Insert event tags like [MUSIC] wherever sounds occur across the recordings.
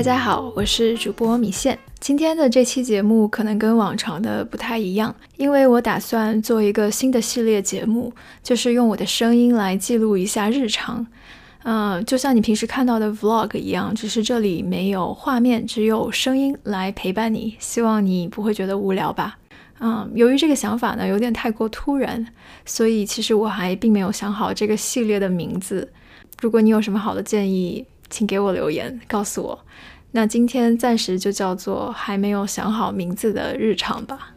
大家好，我是主播米线。今天的这期节目可能跟往常的不太一样，因为我打算做一个新的系列节目，就是用我的声音来记录一下日常。嗯，就像你平时看到的 vlog 一样，只是这里没有画面，只有声音来陪伴你。希望你不会觉得无聊吧？嗯，由于这个想法呢有点太过突然，所以其实我还并没有想好这个系列的名字。如果你有什么好的建议，请给我留言告诉我。那今天暂时就叫做还没有想好名字的日常吧。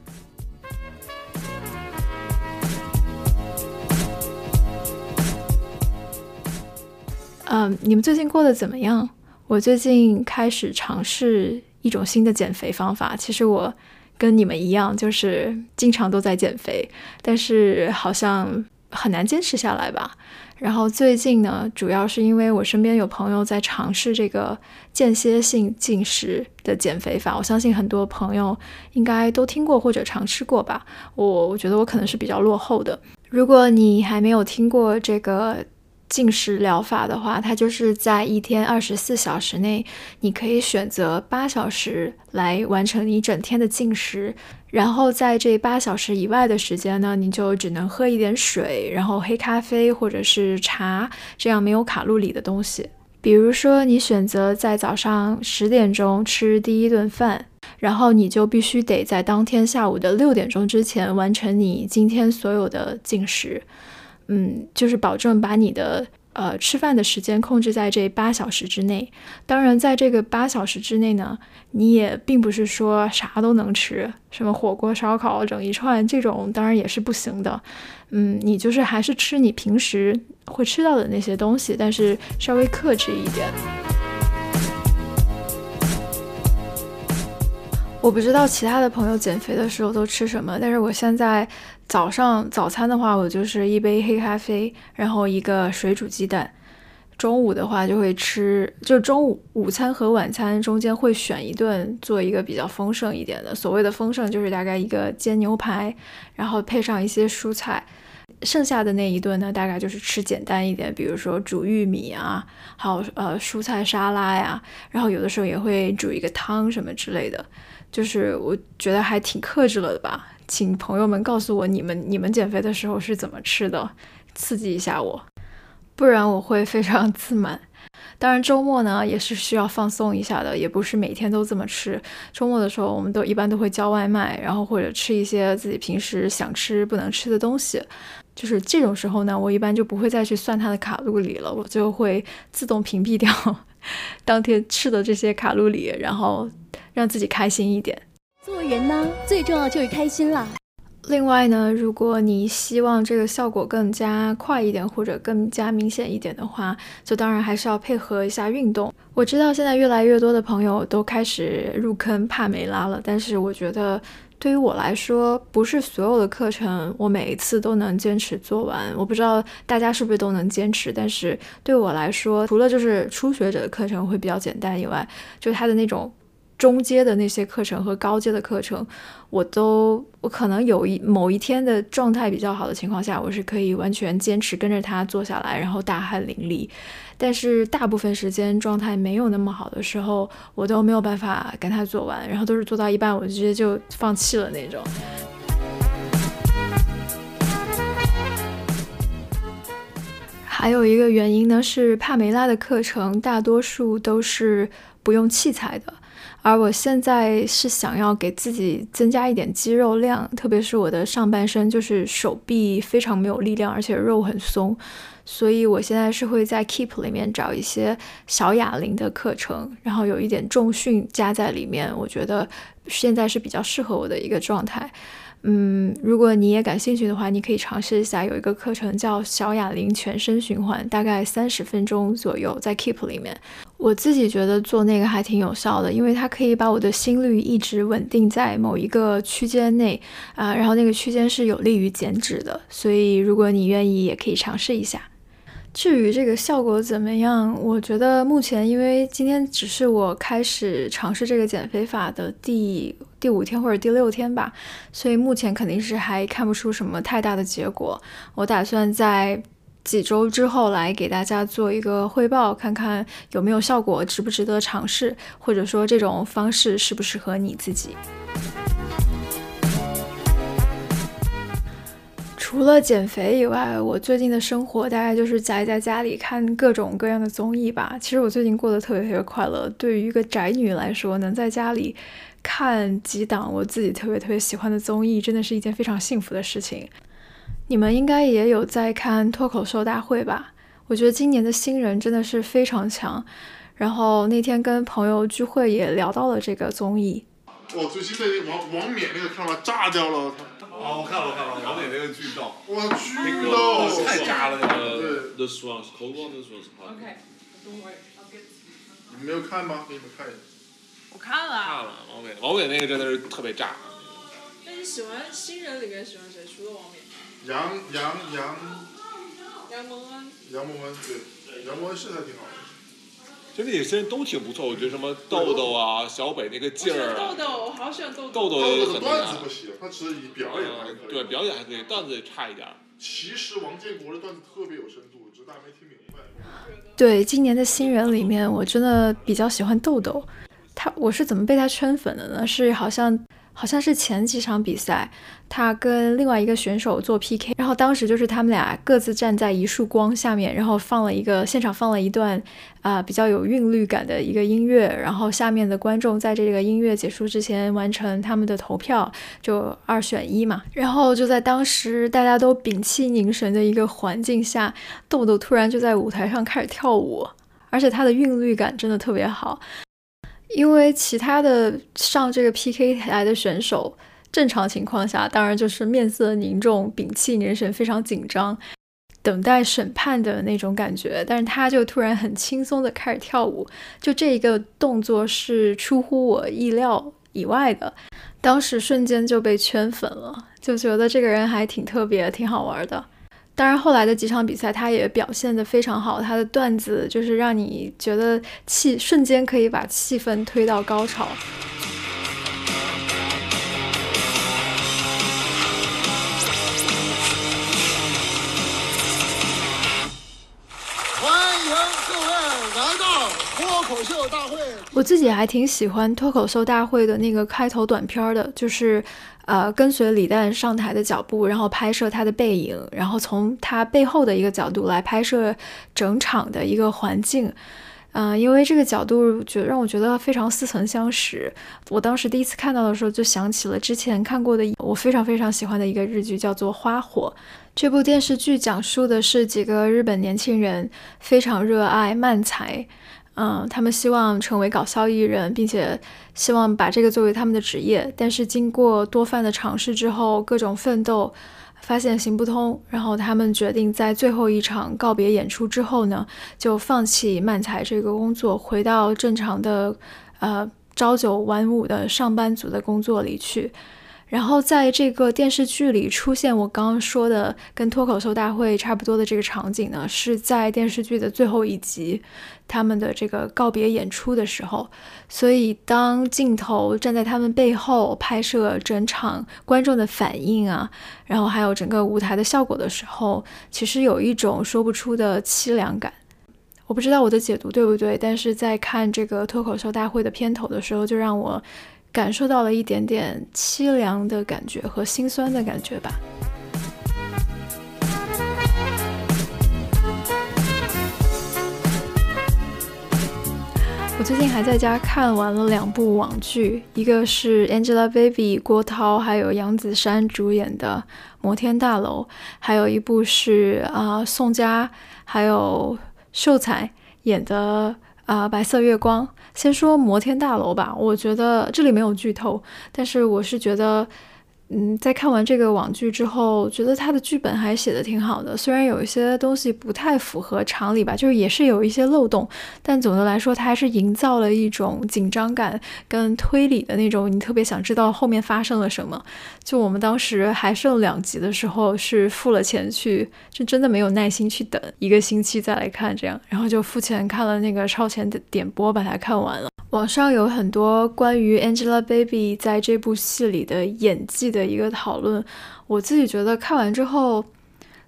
嗯，你们最近过得怎么样？我最近开始尝试一种新的减肥方法。其实我跟你们一样，就是经常都在减肥，但是好像很难坚持下来吧。然后最近呢，主要是因为我身边有朋友在尝试这个间歇性进食的减肥法，我相信很多朋友应该都听过或者尝试过吧。我我觉得我可能是比较落后的。如果你还没有听过这个进食疗法的话，它就是在一天二十四小时内，你可以选择八小时来完成你整天的进食。然后在这八小时以外的时间呢，你就只能喝一点水，然后黑咖啡或者是茶这样没有卡路里的东西。比如说，你选择在早上十点钟吃第一顿饭，然后你就必须得在当天下午的六点钟之前完成你今天所有的进食。嗯，就是保证把你的。呃，吃饭的时间控制在这八小时之内。当然，在这个八小时之内呢，你也并不是说啥都能吃，什么火锅、烧烤整一串这种，当然也是不行的。嗯，你就是还是吃你平时会吃到的那些东西，但是稍微克制一点。我不知道其他的朋友减肥的时候都吃什么，但是我现在早上早餐的话，我就是一杯黑咖啡，然后一个水煮鸡蛋。中午的话就会吃，就中午午餐和晚餐中间会选一顿做一个比较丰盛一点的。所谓的丰盛就是大概一个煎牛排，然后配上一些蔬菜。剩下的那一顿呢，大概就是吃简单一点，比如说煮玉米啊，还有呃蔬菜沙拉呀，然后有的时候也会煮一个汤什么之类的。就是我觉得还挺克制了的吧，请朋友们告诉我你们你们减肥的时候是怎么吃的，刺激一下我，不然我会非常自满。当然周末呢也是需要放松一下的，也不是每天都这么吃。周末的时候我们都一般都会叫外卖，然后或者吃一些自己平时想吃不能吃的东西。就是这种时候呢，我一般就不会再去算它的卡路里了，我就会自动屏蔽掉 [LAUGHS] 当天吃的这些卡路里，然后。让自己开心一点。做人呢，最重要就是开心啦。另外呢，如果你希望这个效果更加快一点，或者更加明显一点的话，就当然还是要配合一下运动。我知道现在越来越多的朋友都开始入坑帕梅拉了，但是我觉得对于我来说，不是所有的课程我每一次都能坚持做完。我不知道大家是不是都能坚持，但是对我来说，除了就是初学者的课程会比较简单以外，就它的那种。中阶的那些课程和高阶的课程，我都我可能有一某一天的状态比较好的情况下，我是可以完全坚持跟着他做下来，然后大汗淋漓。但是大部分时间状态没有那么好的时候，我都没有办法跟他做完，然后都是做到一半，我直接就放弃了那种。还有一个原因呢，是帕梅拉的课程大多数都是不用器材的。而我现在是想要给自己增加一点肌肉量，特别是我的上半身，就是手臂非常没有力量，而且肉很松，所以我现在是会在 Keep 里面找一些小哑铃的课程，然后有一点重训加在里面，我觉得现在是比较适合我的一个状态。嗯，如果你也感兴趣的话，你可以尝试一下，有一个课程叫小哑铃全身循环，大概三十分钟左右，在 Keep 里面。我自己觉得做那个还挺有效的，因为它可以把我的心率一直稳定在某一个区间内啊，然后那个区间是有利于减脂的，所以如果你愿意，也可以尝试一下。至于这个效果怎么样，我觉得目前因为今天只是我开始尝试这个减肥法的第第五天或者第六天吧，所以目前肯定是还看不出什么太大的结果。我打算在几周之后来给大家做一个汇报，看看有没有效果，值不值得尝试，或者说这种方式适不适合你自己。除了减肥以外，我最近的生活大概就是宅在家里看各种各样的综艺吧。其实我最近过得特别特别快乐。对于一个宅女来说，能在家里看几档我自己特别特别喜欢的综艺，真的是一件非常幸福的事情。你们应该也有在看脱口秀大会吧？我觉得今年的新人真的是非常强。然后那天跟朋友聚会也聊到了这个综艺。我最近在王王冕那个看了炸掉了。哦，我看了我看了，王冕那个剧逗。哇，巨逗！太炸了那个。对。One's cold one, this one's hot. Okay, don't worry, I'll get. 你们没有看吗？给你们看一下。我看了。看了王冕，王冕那个真的是特别炸。那你喜欢新人里面喜欢谁？除了王冕。杨杨杨。杨蒙恩。杨蒙恩对，杨蒙恩是还挺好的。就那些人都挺不错，我觉得什么豆豆啊、小北那个劲儿豆豆，我好喜欢豆豆豆豆很的段子不行，他只是以表演还可以。对，表演还可以，段子也差一点。其实王建国的段子特别有深度，只是大家没听明白。对，今年的新人里面，我真的比较喜欢豆豆。我是怎么被他圈粉的呢？是好像。好像是前几场比赛，他跟另外一个选手做 PK，然后当时就是他们俩各自站在一束光下面，然后放了一个现场放了一段啊、比较有韵律感的一个音乐，然后下面的观众在这个音乐结束之前完成他们的投票，就二选一嘛。然后就在当时大家都屏气凝神的一个环境下，豆豆突然就在舞台上开始跳舞，而且他的韵律感真的特别好。因为其他的上这个 PK 台的选手，正常情况下当然就是面色凝重、屏气凝神、非常紧张，等待审判的那种感觉。但是他就突然很轻松的开始跳舞，就这一个动作是出乎我意料以外的，当时瞬间就被圈粉了，就觉得这个人还挺特别、挺好玩的。当然，后来的几场比赛，他也表现得非常好。他的段子就是让你觉得气瞬间可以把气氛推到高潮。欢迎各位来到脱口秀大会。我自己还挺喜欢脱口秀大会的那个开头短片的，就是。呃，跟随李诞上台的脚步，然后拍摄他的背影，然后从他背后的一个角度来拍摄整场的一个环境。嗯、呃，因为这个角度觉让我觉得非常似曾相识。我当时第一次看到的时候，就想起了之前看过的我非常非常喜欢的一个日剧，叫做《花火》。这部电视剧讲述的是几个日本年轻人非常热爱漫才。嗯，他们希望成为搞笑艺人，并且希望把这个作为他们的职业。但是经过多番的尝试之后，各种奋斗，发现行不通。然后他们决定在最后一场告别演出之后呢，就放弃漫才这个工作，回到正常的呃朝九晚五的上班族的工作里去。然后在这个电视剧里出现我刚刚说的跟脱口秀大会差不多的这个场景呢，是在电视剧的最后一集，他们的这个告别演出的时候。所以当镜头站在他们背后拍摄整场观众的反应啊，然后还有整个舞台的效果的时候，其实有一种说不出的凄凉感。我不知道我的解读对不对，但是在看这个脱口秀大会的片头的时候，就让我。感受到了一点点凄凉的感觉和心酸的感觉吧。我最近还在家看完了两部网剧，一个是 Angelababy、郭涛还有杨子姗主演的《摩天大楼》，还有一部是啊、宋佳还有秀才演的啊、《白色月光》。先说摩天大楼吧，我觉得这里没有剧透，但是我是觉得，嗯，在看完这个网剧之后，觉得他的剧本还写的挺好的，虽然有一些东西不太符合常理吧，就是也是有一些漏洞，但总的来说，它还是营造了一种紧张感跟推理的那种，你特别想知道后面发生了什么。就我们当时还剩两集的时候，是付了钱去，就真的没有耐心去等一个星期再来看这样，然后就付钱看了那个超前的点播，把它看完了。网上有很多关于 Angelababy 在这部戏里的演技的一个讨论，我自己觉得看完之后，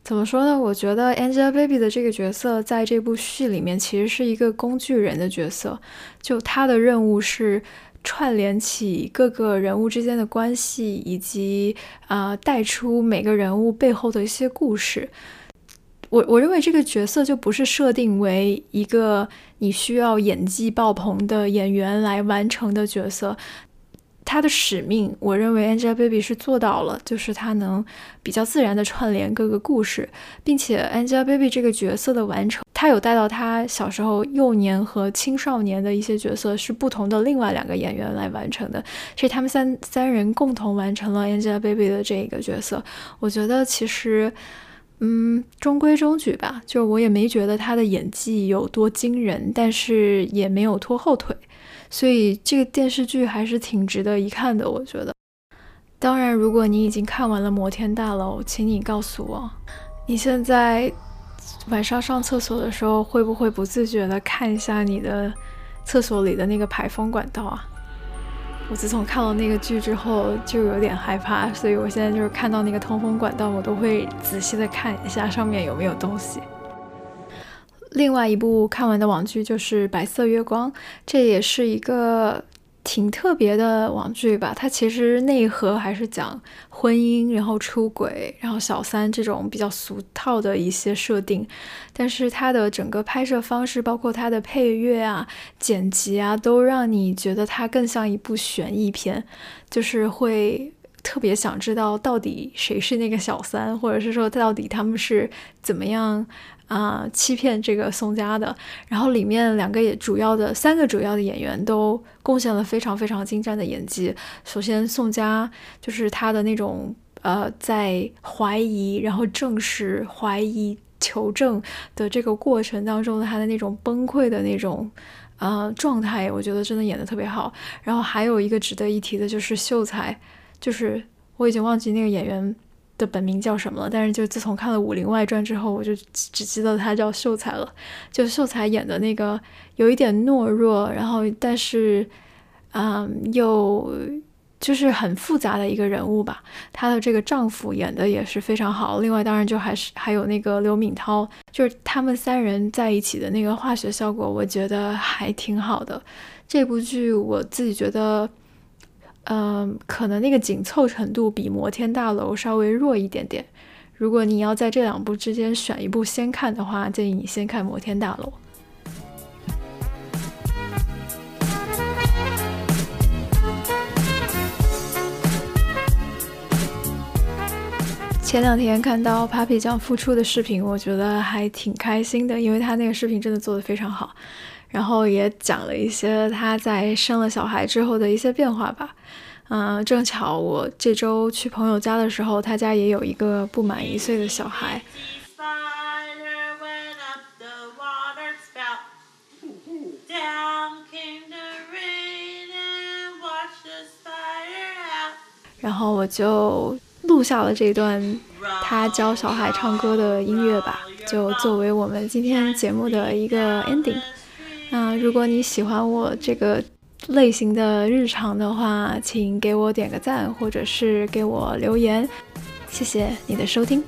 怎么说呢？我觉得 Angelababy 的这个角色在这部戏里面其实是一个工具人的角色，就她的任务是串联起各个人物之间的关系，以及啊带出每个人物背后的一些故事。我我认为这个角色就不是设定为一个你需要演技爆棚的演员来完成的角色。他的使命，我认为 Angelababy 是做到了，就是他能比较自然的串联各个故事，并且 Angelababy 这个角色的完成，他有带到他小时候、幼年和青少年的一些角色是不同的另外两个演员来完成的，所以他们三三人共同完成了 Angelababy 的这个角色。我觉得其实，嗯，中规中矩吧，就我也没觉得他的演技有多惊人，但是也没有拖后腿。所以这个电视剧还是挺值得一看的，我觉得。当然，如果你已经看完了《摩天大楼》，请你告诉我，你现在晚上上厕所的时候会不会不自觉的看一下你的厕所里的那个排风管道啊？我自从看了那个剧之后就有点害怕，所以我现在就是看到那个通风管道，我都会仔细的看一下上面有没有东西。另外一部看完的网剧就是《白色月光》，这也是一个挺特别的网剧吧。它其实内核还是讲婚姻，然后出轨，然后小三这种比较俗套的一些设定。但是它的整个拍摄方式，包括它的配乐啊、剪辑啊，都让你觉得它更像一部悬疑片，就是会特别想知道到底谁是那个小三，或者是说到底他们是怎么样。啊，欺骗这个宋佳的，然后里面两个也主要的三个主要的演员都贡献了非常非常精湛的演技。首先，宋佳就是他的那种呃，在怀疑，然后证实、怀疑、求证的这个过程当中，他的那种崩溃的那种呃状态，我觉得真的演的特别好。然后还有一个值得一提的就是秀才，就是我已经忘记那个演员。的本名叫什么了？但是就自从看了《武林外传》之后，我就只记得他叫秀才了。就秀才演的那个有一点懦弱，然后但是，嗯，又就是很复杂的一个人物吧。她的这个丈夫演的也是非常好。另外，当然就还是还有那个刘敏涛，就是他们三人在一起的那个化学效果，我觉得还挺好的。这部剧我自己觉得。嗯，可能那个紧凑程度比《摩天大楼》稍微弱一点点。如果你要在这两部之间选一部先看的话，建议你先看《摩天大楼》。前两天看到 Papi 酱复出的视频，我觉得还挺开心的，因为他那个视频真的做的非常好。然后也讲了一些他在生了小孩之后的一些变化吧。嗯，正巧我这周去朋友家的时候，他家也有一个不满一岁的小孩。然后我就录下了这段他教小孩唱歌的音乐吧，就作为我们今天节目的一个 ending。如果你喜欢我这个类型的日常的话，请给我点个赞，或者是给我留言，谢谢你的收听。